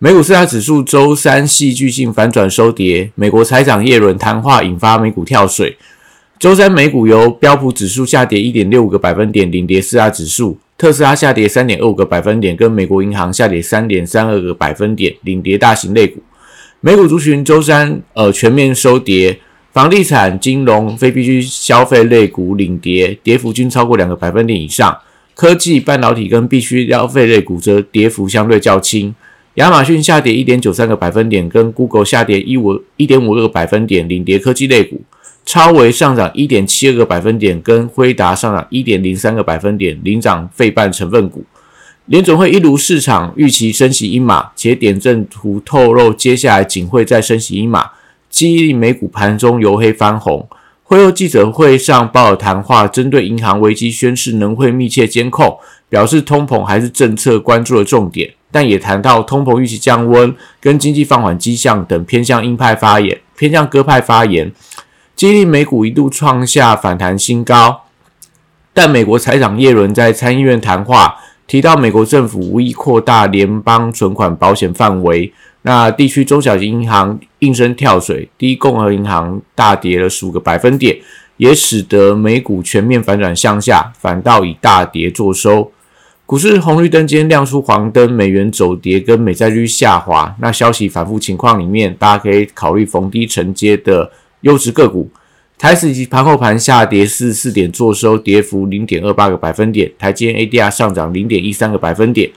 美股四大指数周三戏剧性反转收跌，美国财长耶伦谈话引发美股跳水。周三美股由标普指数下跌一点六五个百分点领跌四大指数，特斯拉下跌三点二五个百分点，跟美国银行下跌三点三二个百分点领跌大型类股。美股族群周三呃全面收跌。房地产、金融、非必需消费类股领跌，跌幅均超过两个百分点以上。科技、半导体跟必需消费类股则跌幅相对较轻。亚马逊下跌一点九三个百分点，跟 Google 下跌一五一点五二个百分点，领跌科技类股。超微上涨一点七二个百分点，跟辉达上涨一点零三个百分点，领涨费半成分股。联总会一如市场预期升息一码，且点阵图透露接下来仅会再升息一码。激励美股盘中由黑翻红。会后记者会上，鲍尔谈话针对银行危机宣示能会密切监控，表示通膨还是政策关注的重点，但也谈到通膨预期降温跟经济放缓迹象等偏向鹰派发言，偏向鸽派发言，激励美股一度创下反弹新高。但美国财长耶伦在参议院谈话提到，美国政府无意扩大联邦存款保险范围。那地区中小型银行应声跳水，第一共和银行大跌了十五个百分点，也使得美股全面反转向下，反倒以大跌作收。股市红绿灯今天亮出黄灯，美元走跌跟美债率下滑。那消息反复情况里面，大家可以考虑逢低承接的优质个股。台指及盘后盘下跌四十四点，作收跌幅零点二八个百分点。台积 ADR 上涨零点一三个百分点。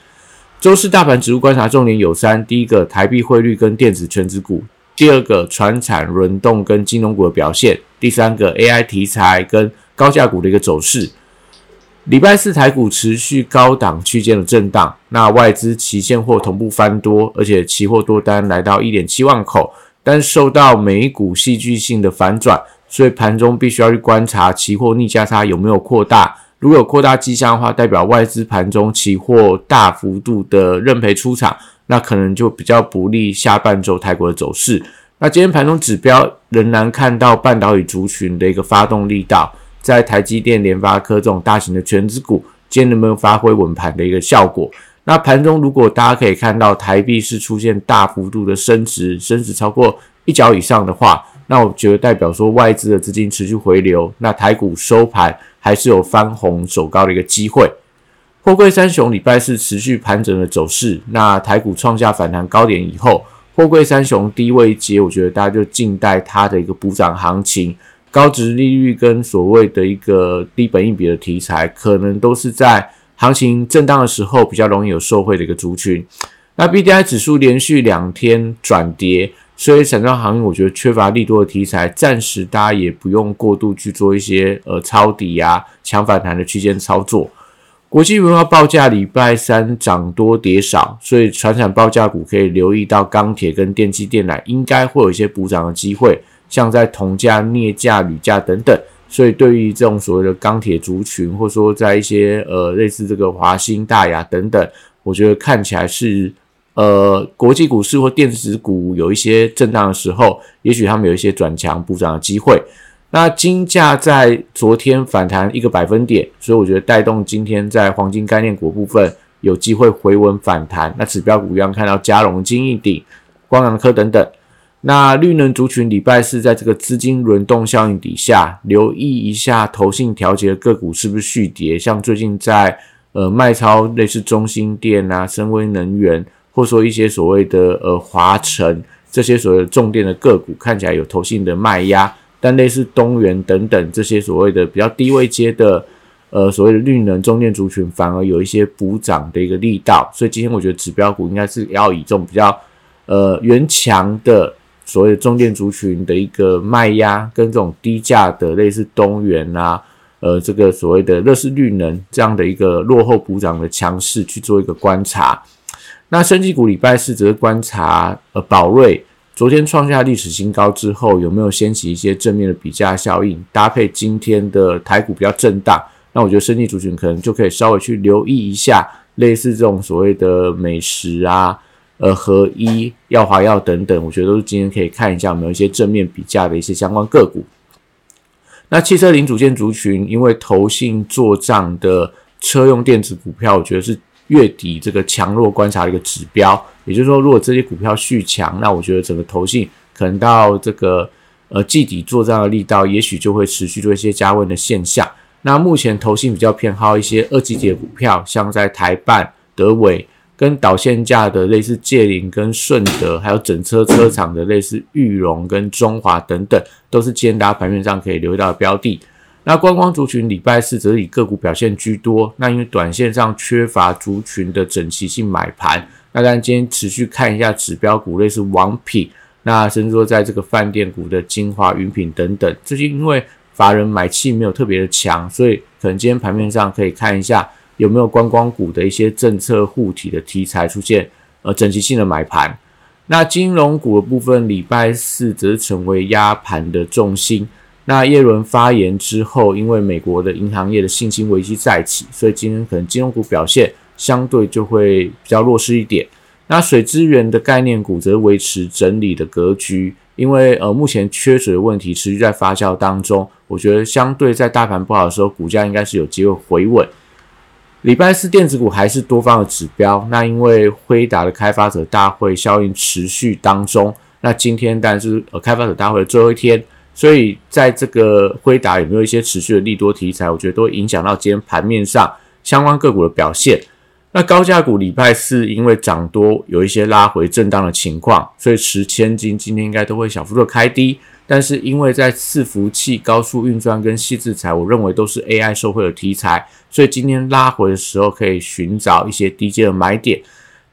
周四大盘指数观察重点有三：第一个，台币汇率跟电子全值股；第二个，船产轮动跟金融股的表现；第三个，AI 题材跟高价股的一个走势。礼拜四台股持续高档区间的震荡，那外资期现货同步翻多，而且期货多单来到一点七万口，但受到美股戏剧性的反转，所以盘中必须要去观察期货逆价差有没有扩大。如果有扩大迹象的话，代表外资盘中期货大幅度的认赔出场，那可能就比较不利下半周台股的走势。那今天盘中指标仍然看到半导体族群的一个发动力道，在台积电、联发科这种大型的全资股，今天能不能发挥稳盘的一个效果？那盘中如果大家可以看到台币是出现大幅度的升值，升值超过一角以上的话，那我觉得代表说外资的资金持续回流，那台股收盘。还是有翻红走高的一个机会。货柜三雄礼拜四持续盘整的走势，那台股创下反弹高点以后，货柜三雄低位接，我觉得大家就静待它的一个补涨行情。高值利率跟所谓的一个低本益比的题材，可能都是在行情震荡的时候比较容易有受惠的一个族群。那 B D I 指数连续两天转跌。所以，散装行业我觉得缺乏利多的题材，暂时大家也不用过度去做一些呃抄底呀、抢反弹的区间操作。国际文化报价礼拜三涨多跌少，所以船产报价股可以留意到钢铁跟电气电缆应该会有一些补涨的机会，像在铜价、镍价、铝价等等。所以，对于这种所谓的钢铁族群，或者说在一些呃类似这个华兴、大雅等等，我觉得看起来是。呃，国际股市或电子股有一些震荡的时候，也许他们有一些转强补涨的机会。那金价在昨天反弹一个百分点，所以我觉得带动今天在黄金概念股部分有机会回稳反弹。那指标股一样看到嘉龙、金益鼎、光阳科等等。那绿能族群礼拜四在这个资金轮动效应底下，留意一下投信调节的个股是不是续跌，像最近在呃卖超类似中心电啊、深威能源。或说一些所谓的呃华晨这些所谓的重电的个股看起来有投信的卖压，但类似东元等等这些所谓的比较低位阶的呃所谓的绿能中电族群反而有一些补涨的一个力道，所以今天我觉得指标股应该是要以这种比较呃原强的所谓的中电族群的一个卖压，跟这种低价的类似东元啊呃这个所谓的乐视绿能这样的一个落后补涨的强势去做一个观察。那升级股礼拜四则是观察呃宝瑞昨天创下历史新高之后，有没有掀起一些正面的比价效应，搭配今天的台股比较震荡，那我觉得升级族群可能就可以稍微去留意一下，类似这种所谓的美食啊。呃，合一、药华药等等，我觉得都是今天可以看一下有没有一些正面比价的一些相关个股。那汽车零组件族群，因为投信做账的车用电子股票，我觉得是月底这个强弱观察的一个指标。也就是说，如果这些股票续强，那我觉得整个投信可能到这个呃季底做账的力道，也许就会持续做一些加温的现象。那目前投信比较偏好一些二级的股票，像在台办、德伟。跟导线架的类似界林跟顺德，还有整车车厂的类似裕隆跟中华等等，都是今天大家盘面上可以留意到的标的。那观光族群礼拜四则是以个股表现居多。那因为短线上缺乏族群的整齐性买盘，那当然今天持续看一下指标股，类似王品，那甚至说在这个饭店股的精华云品等等，最近因为法人买气没有特别的强，所以可能今天盘面上可以看一下。有没有观光股的一些政策护体的题材出现？呃，整齐性的买盘。那金融股的部分，礼拜四则成为压盘的重心。那耶伦发言之后，因为美国的银行业的信心危机再起，所以今天可能金融股表现相对就会比较弱势一点。那水资源的概念股则维持整理的格局，因为呃目前缺水的问题持续在发酵当中。我觉得相对在大盘不好的时候，股价应该是有机会回稳。礼拜四电子股还是多方的指标，那因为辉达的开发者大会效应持续当中，那今天但是呃开发者大会的最后一天，所以在这个辉达有没有一些持续的利多题材，我觉得都会影响到今天盘面上相关个股的表现。那高价股礼拜四因为涨多有一些拉回震荡的情况，所以持千金今天应该都会小幅度开低。但是因为在伺服器、高速运转跟细制材，我认为都是 AI 社会的题材，所以今天拉回的时候可以寻找一些低阶的买点。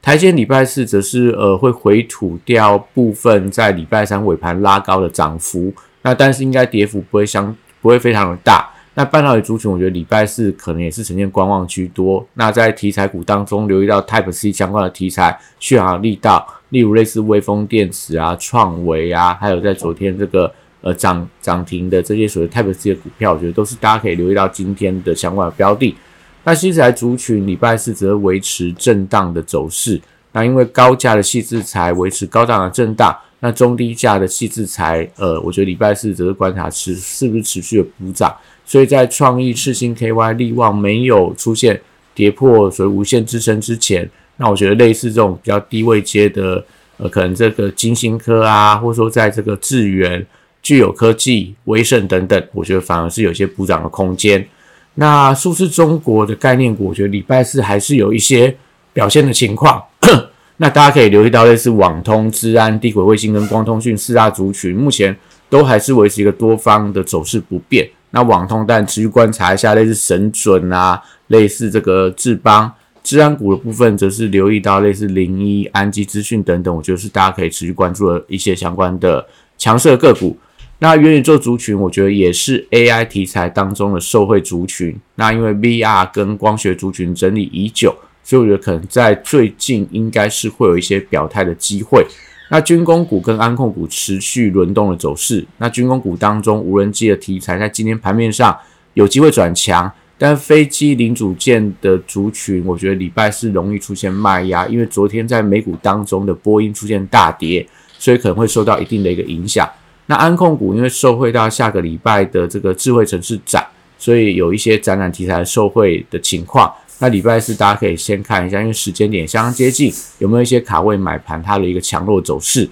台阶礼拜四则是呃会回吐掉部分在礼拜三尾盘拉高的涨幅，那但是应该跌幅不会相不会非常的大。那半导体族群，我觉得礼拜四可能也是呈现观望居多。那在题材股当中，留意到 Type C 相关的题材续航力道，例如类似微风电池啊、创维啊，还有在昨天这个呃涨涨停的这些所谓 Type C 的股票，我觉得都是大家可以留意到今天的相关的标的。那新材族群礼拜四则维持震荡的走势。那因为高价的细制材维持高档的震荡，那中低价的细制材，呃，我觉得礼拜四则是观察持是不是持续的补涨。所以在创意、赤星、KY、力旺没有出现跌破所谓无限支撑之前，那我觉得类似这种比较低位阶的，呃，可能这个金星科啊，或者说在这个智源、具有科技、威盛等等，我觉得反而是有些补涨的空间。那数字中国的概念股，我觉得礼拜四还是有一些表现的情况。那大家可以留意到类似网通、治安、地轨卫星跟光通讯四大族群，目前都还是维持一个多方的走势不变。那网通，但持续观察一下，类似神准啊，类似这个智邦、治安股的部分，则是留意到类似零一、安基资讯等等，我觉得是大家可以持续关注的一些相关的强势个股。那元宇宙族群，我觉得也是 AI 题材当中的受惠族群。那因为 VR 跟光学族群整理已久，所以我觉得可能在最近应该是会有一些表态的机会。那军工股跟安控股持续轮动的走势，那军工股当中无人机的题材在今天盘面上有机会转强，但飞机零组件的族群，我觉得礼拜四容易出现卖压，因为昨天在美股当中的波音出现大跌，所以可能会受到一定的一个影响。那安控股因为受惠到下个礼拜的这个智慧城市展，所以有一些展览题材受惠的情况。那礼拜四大家可以先看一下，因为时间点相当接近，有没有一些卡位买盘它的一个强弱走势？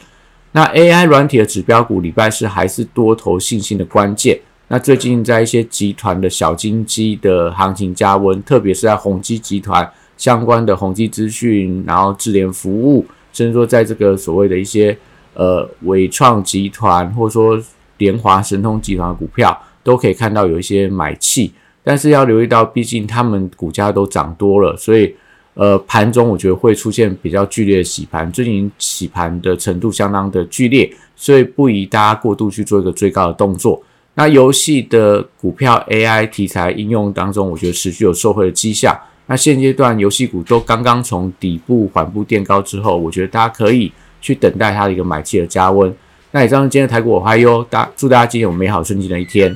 那 AI 软体的指标股礼拜四还是多头信心的关键。那最近在一些集团的小金鸡的行情加温，特别是在宏基集团相关的宏基资讯，然后智联服务，甚至说在这个所谓的一些呃伟创集团或者说联华神通集团的股票，都可以看到有一些买气。但是要留意到，毕竟他们股价都涨多了，所以呃盘中我觉得会出现比较剧烈的洗盘，最近洗盘的程度相当的剧烈，所以不宜大家过度去做一个追高的动作。那游戏的股票 AI 题材应用当中，我觉得持续有受惠的迹象，那现阶段游戏股都刚刚从底部缓步垫高之后，我觉得大家可以去等待它的一个买气的加温。那以上是今天的台股我嗨哟，大祝大家今天有美好顺境的一天。